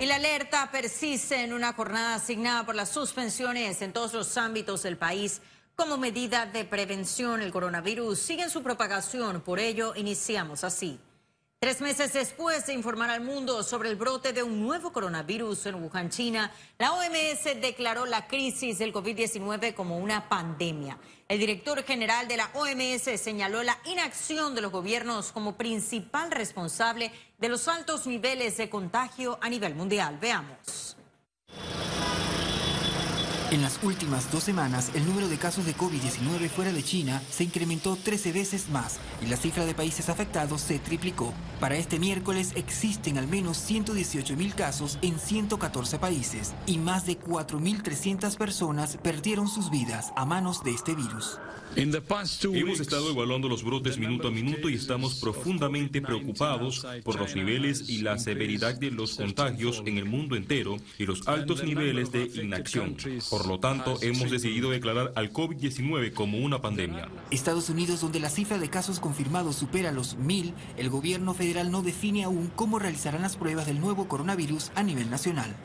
Y la alerta persiste en una jornada asignada por las suspensiones en todos los ámbitos del país como medida de prevención. El coronavirus sigue en su propagación, por ello iniciamos así. Tres meses después de informar al mundo sobre el brote de un nuevo coronavirus en Wuhan, China, la OMS declaró la crisis del COVID-19 como una pandemia. El director general de la OMS señaló la inacción de los gobiernos como principal responsable de los altos niveles de contagio a nivel mundial. Veamos. En las últimas dos semanas, el número de casos de COVID-19 fuera de China se incrementó 13 veces más y la cifra de países afectados se triplicó. Para este miércoles existen al menos 118 mil casos en 114 países y más de 4.300 personas perdieron sus vidas a manos de este virus. Hemos estado evaluando los brotes minuto a minuto y estamos profundamente preocupados por los niveles y la severidad de los contagios en el mundo entero y los altos niveles de inacción. Por lo tanto, hemos decidido declarar al COVID-19 como una pandemia. Estados Unidos, donde la cifra de casos confirmados supera los mil, el gobierno federal no define aún cómo realizarán las pruebas del nuevo coronavirus a nivel nacional.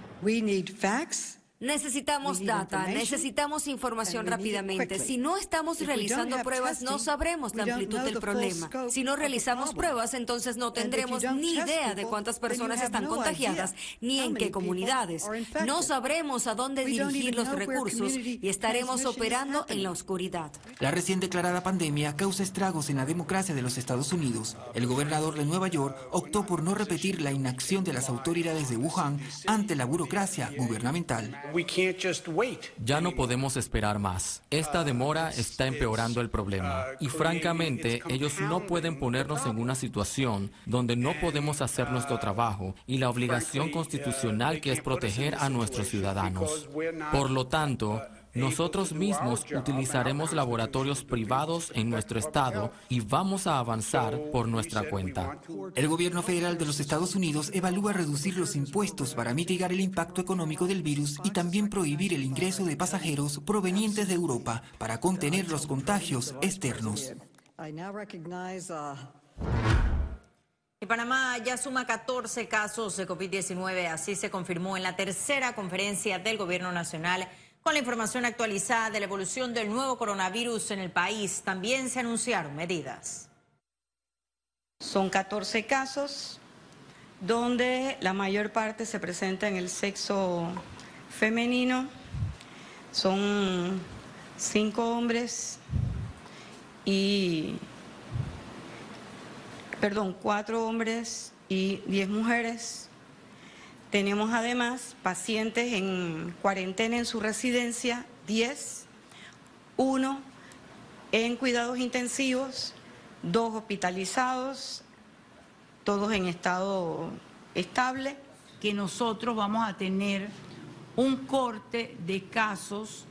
Necesitamos data, necesitamos información rápidamente. Si no estamos realizando pruebas, no sabremos la amplitud del problema. Si no realizamos pruebas, entonces no tendremos ni idea de cuántas personas están contagiadas, ni en qué comunidades. No sabremos a dónde dirigir los recursos y estaremos operando en la oscuridad. La recién declarada pandemia causa estragos en la democracia de los Estados Unidos. El gobernador de Nueva York optó por no repetir la inacción de las autoridades de Wuhan ante la burocracia gubernamental. Ya no podemos esperar más. Esta demora está empeorando el problema. Y francamente, ellos no pueden ponernos en una situación donde no podemos hacer nuestro trabajo y la obligación constitucional que es proteger a nuestros ciudadanos. Por lo tanto, nosotros mismos utilizaremos laboratorios privados en nuestro estado y vamos a avanzar por nuestra cuenta. El gobierno federal de los Estados Unidos evalúa reducir los impuestos para mitigar el impacto económico del virus y también prohibir el ingreso de pasajeros provenientes de Europa para contener los contagios externos. Y Panamá ya suma 14 casos de COVID-19, así se confirmó en la tercera conferencia del Gobierno Nacional con la información actualizada de la evolución del nuevo coronavirus en el país, también se anunciaron medidas. Son 14 casos donde la mayor parte se presenta en el sexo femenino. Son cinco hombres y, perdón, cuatro hombres y diez mujeres. Tenemos además pacientes en cuarentena en su residencia, 10, uno en cuidados intensivos, dos hospitalizados, todos en estado estable. Que nosotros vamos a tener un corte de casos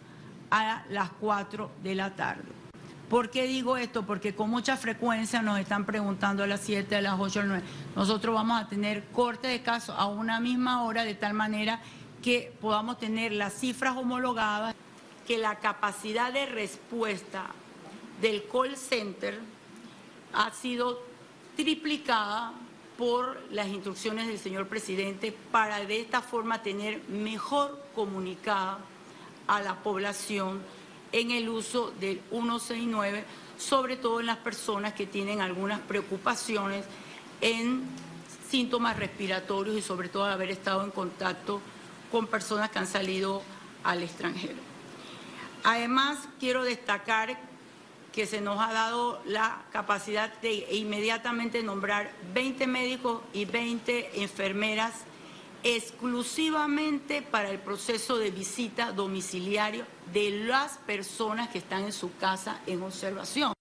a las 4 de la tarde. ¿Por qué digo esto? Porque con mucha frecuencia nos están preguntando a las 7, a las 8, a las 9. Nosotros vamos a tener corte de casos a una misma hora de tal manera que podamos tener las cifras homologadas, que la capacidad de respuesta del call center ha sido triplicada por las instrucciones del señor presidente para de esta forma tener mejor comunicada a la población en el uso del 169, sobre todo en las personas que tienen algunas preocupaciones en síntomas respiratorios y sobre todo haber estado en contacto con personas que han salido al extranjero. Además, quiero destacar que se nos ha dado la capacidad de inmediatamente nombrar 20 médicos y 20 enfermeras exclusivamente para el proceso de visita domiciliario de las personas que están en su casa en observación.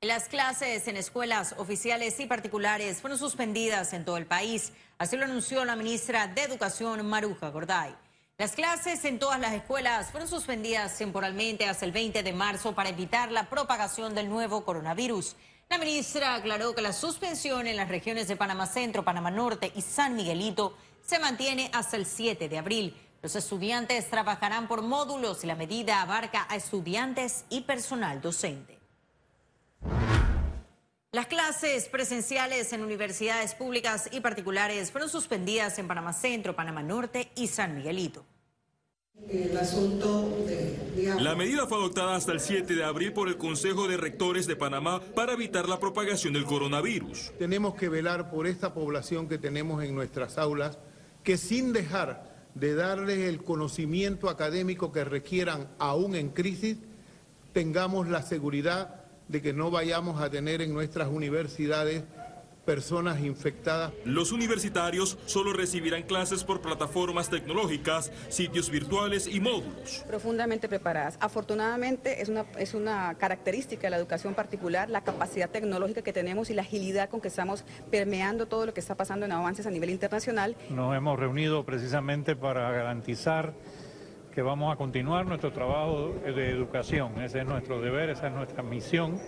Las clases en escuelas oficiales y particulares fueron suspendidas en todo el país. Así lo anunció la ministra de Educación, Maruja Gorday. Las clases en todas las escuelas fueron suspendidas temporalmente hasta el 20 de marzo para evitar la propagación del nuevo coronavirus. La ministra aclaró que la suspensión en las regiones de Panamá Centro, Panamá Norte y San Miguelito se mantiene hasta el 7 de abril. Los estudiantes trabajarán por módulos y la medida abarca a estudiantes y personal docente. Las clases presenciales en universidades públicas y particulares fueron suspendidas en Panamá Centro, Panamá Norte y San Miguelito. La medida fue adoptada hasta el 7 de abril por el Consejo de Rectores de Panamá para evitar la propagación del coronavirus. Tenemos que velar por esta población que tenemos en nuestras aulas, que sin dejar de darles el conocimiento académico que requieran aún en crisis, tengamos la seguridad de que no vayamos a tener en nuestras universidades personas infectadas. Los universitarios solo recibirán clases por plataformas tecnológicas, sitios virtuales y módulos. Profundamente preparadas. Afortunadamente es una, es una característica de la educación particular, la capacidad tecnológica que tenemos y la agilidad con que estamos permeando todo lo que está pasando en avances a nivel internacional. Nos hemos reunido precisamente para garantizar que vamos a continuar nuestro trabajo de educación. Ese es nuestro deber, esa es nuestra misión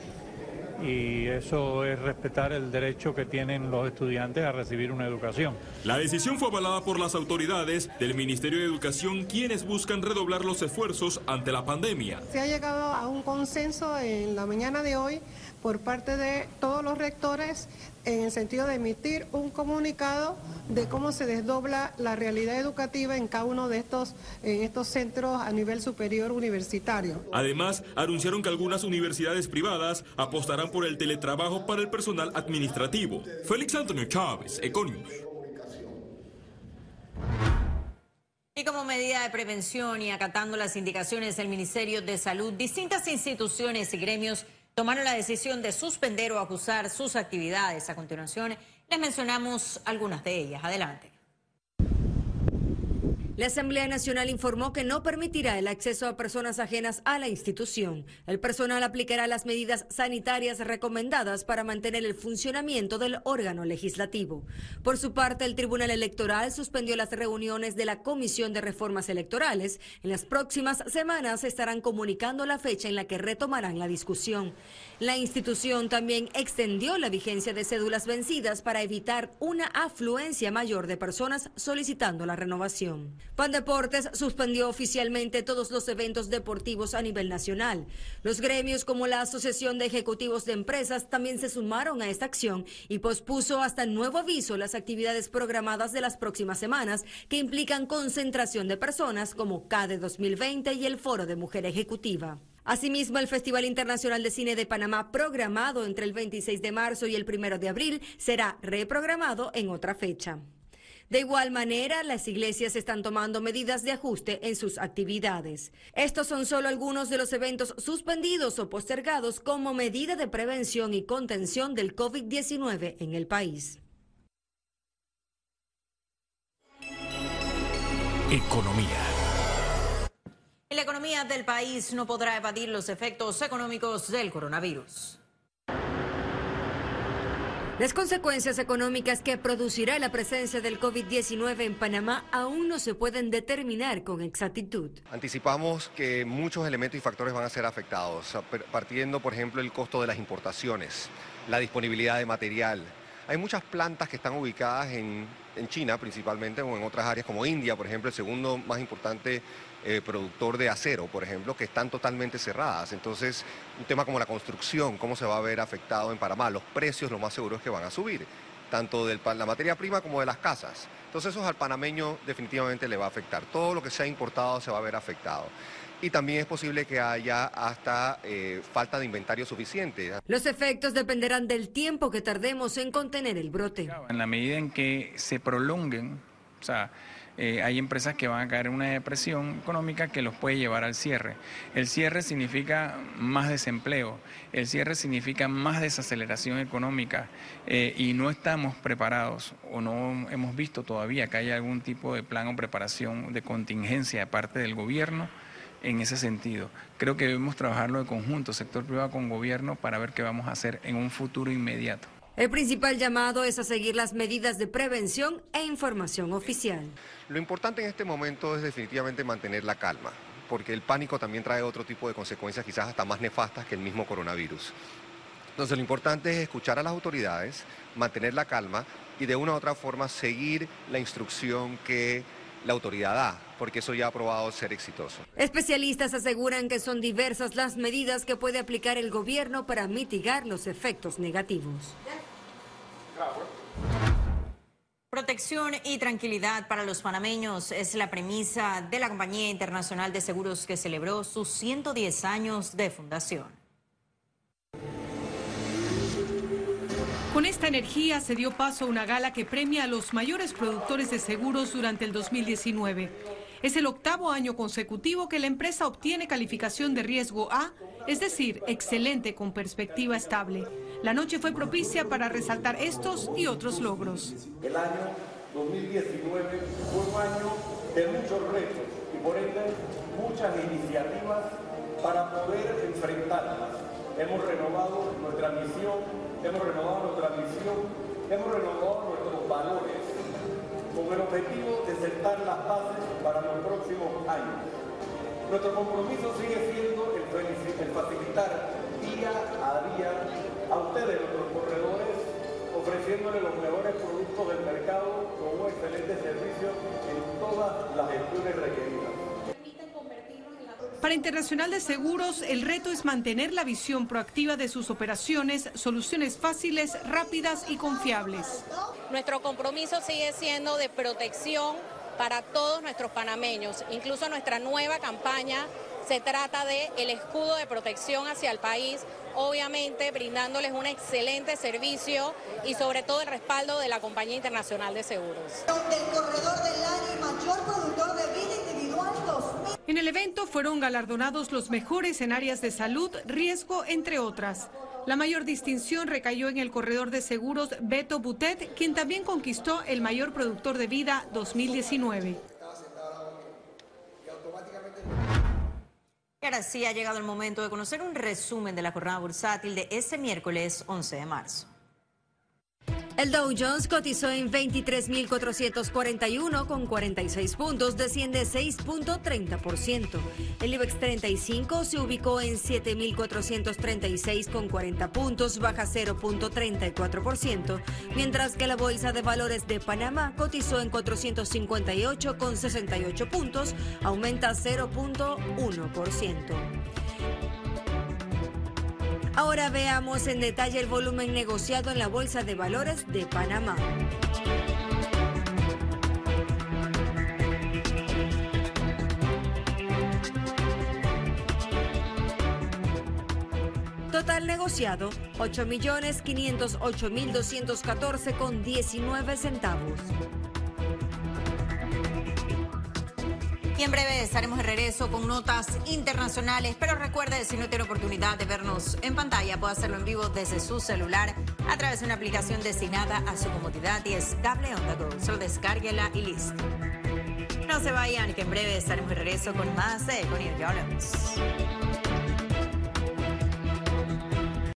y eso es respetar el derecho que tienen los estudiantes a recibir una educación. La decisión fue avalada por las autoridades del Ministerio de Educación, quienes buscan redoblar los esfuerzos ante la pandemia. Se ha llegado a un consenso en la mañana de hoy por parte de todos los rectores en el sentido de emitir un comunicado de cómo se desdobla la realidad educativa en cada uno de estos, en estos centros a nivel superior universitario. Además, anunciaron que algunas universidades privadas apostarán por el teletrabajo para el personal administrativo. Félix Antonio Chávez, Econius. Y como medida de prevención y acatando las indicaciones del Ministerio de Salud, distintas instituciones y gremios tomaron la decisión de suspender o acusar sus actividades. A continuación, les mencionamos algunas de ellas. Adelante. La Asamblea Nacional informó que no permitirá el acceso a personas ajenas a la institución. El personal aplicará las medidas sanitarias recomendadas para mantener el funcionamiento del órgano legislativo. Por su parte, el Tribunal Electoral suspendió las reuniones de la Comisión de Reformas Electorales. En las próximas semanas estarán comunicando la fecha en la que retomarán la discusión. La institución también extendió la vigencia de cédulas vencidas para evitar una afluencia mayor de personas solicitando la renovación. Pandeportes suspendió oficialmente todos los eventos deportivos a nivel nacional. Los gremios como la Asociación de Ejecutivos de Empresas también se sumaron a esta acción y pospuso hasta nuevo aviso las actividades programadas de las próximas semanas que implican concentración de personas como CADE 2020 y el Foro de Mujer Ejecutiva. Asimismo, el Festival Internacional de Cine de Panamá, programado entre el 26 de marzo y el 1 de abril, será reprogramado en otra fecha. De igual manera, las iglesias están tomando medidas de ajuste en sus actividades. Estos son solo algunos de los eventos suspendidos o postergados como medida de prevención y contención del COVID-19 en el país. Economía. La economía del país no podrá evadir los efectos económicos del coronavirus. Las consecuencias económicas que producirá la presencia del COVID-19 en Panamá aún no se pueden determinar con exactitud. Anticipamos que muchos elementos y factores van a ser afectados, partiendo, por ejemplo, el costo de las importaciones, la disponibilidad de material. Hay muchas plantas que están ubicadas en, en China principalmente o en otras áreas como India, por ejemplo, el segundo más importante eh, productor de acero, por ejemplo, que están totalmente cerradas. Entonces, un tema como la construcción, cómo se va a ver afectado en Panamá, los precios lo más seguro es que van a subir, tanto de la materia prima como de las casas. Entonces, eso al panameño definitivamente le va a afectar. Todo lo que se ha importado se va a ver afectado y también es posible que haya hasta eh, falta de inventario suficiente. Los efectos dependerán del tiempo que tardemos en contener el brote. En la medida en que se prolonguen, o sea, eh, hay empresas que van a caer en una depresión económica que los puede llevar al cierre. El cierre significa más desempleo, el cierre significa más desaceleración económica eh, y no estamos preparados o no hemos visto todavía que haya algún tipo de plan o preparación de contingencia de parte del gobierno en ese sentido. Creo que debemos trabajarlo de conjunto, sector privado con gobierno, para ver qué vamos a hacer en un futuro inmediato. El principal llamado es a seguir las medidas de prevención e información oficial. Lo importante en este momento es definitivamente mantener la calma, porque el pánico también trae otro tipo de consecuencias quizás hasta más nefastas que el mismo coronavirus. Entonces lo importante es escuchar a las autoridades, mantener la calma y de una u otra forma seguir la instrucción que la autoridad da, porque eso ya ha probado ser exitoso. Especialistas aseguran que son diversas las medidas que puede aplicar el gobierno para mitigar los efectos negativos. Protección y tranquilidad para los panameños es la premisa de la Compañía Internacional de Seguros que celebró sus 110 años de fundación. Con esta energía se dio paso a una gala que premia a los mayores productores de seguros durante el 2019. Es el octavo año consecutivo que la empresa obtiene calificación de riesgo A, es decir, excelente con perspectiva estable. La noche fue propicia para resaltar estos y otros logros. El año 2019 fue un año de muchos retos y por ende muchas iniciativas para poder enfrentarlas. Hemos renovado nuestra misión hemos renovado nuestra visión, hemos renovado nuestros valores con el objetivo de sentar las bases para los próximos años. Nuestro compromiso sigue siendo el, facilitar día a día a ustedes, nuestros corredores, ofreciéndoles los mejores productos del mercado con un excelente servicio en todas las gestiones requeridas. Para Internacional de Seguros, el reto es mantener la visión proactiva de sus operaciones, soluciones fáciles, rápidas y confiables. Nuestro compromiso sigue siendo de protección para todos nuestros panameños. Incluso nuestra nueva campaña se trata de el escudo de protección hacia el país, obviamente brindándoles un excelente servicio y sobre todo el respaldo de la Compañía Internacional de Seguros. corredor del año y mayor productor de vida individual En el evento fueron galardonados los mejores en áreas de salud, riesgo, entre otras. La mayor distinción recayó en el corredor de seguros Beto Butet, quien también conquistó el mayor productor de vida 2019. Sí ha llegado el momento de conocer un resumen de la jornada bursátil de este miércoles 11 de marzo. El Dow Jones cotizó en 23.441 con 46 puntos, desciende 6.30%. El IBEX 35 se ubicó en 7.436 con 40 puntos, baja 0.34%, mientras que la Bolsa de Valores de Panamá cotizó en 458 con 68 puntos, aumenta 0.1%. Ahora veamos en detalle el volumen negociado en la Bolsa de Valores de Panamá. Total negociado 8.508.214 con 19 centavos. Y en breve estaremos de regreso con notas internacionales. Pero recuerde, si no tiene oportunidad de vernos en pantalla, puede hacerlo en vivo desde su celular a través de una aplicación destinada a su comodidad y es Cable On The Go. Solo descárguela y listo. No se vayan, que en breve estaremos de regreso con más de Con Ya hablamos.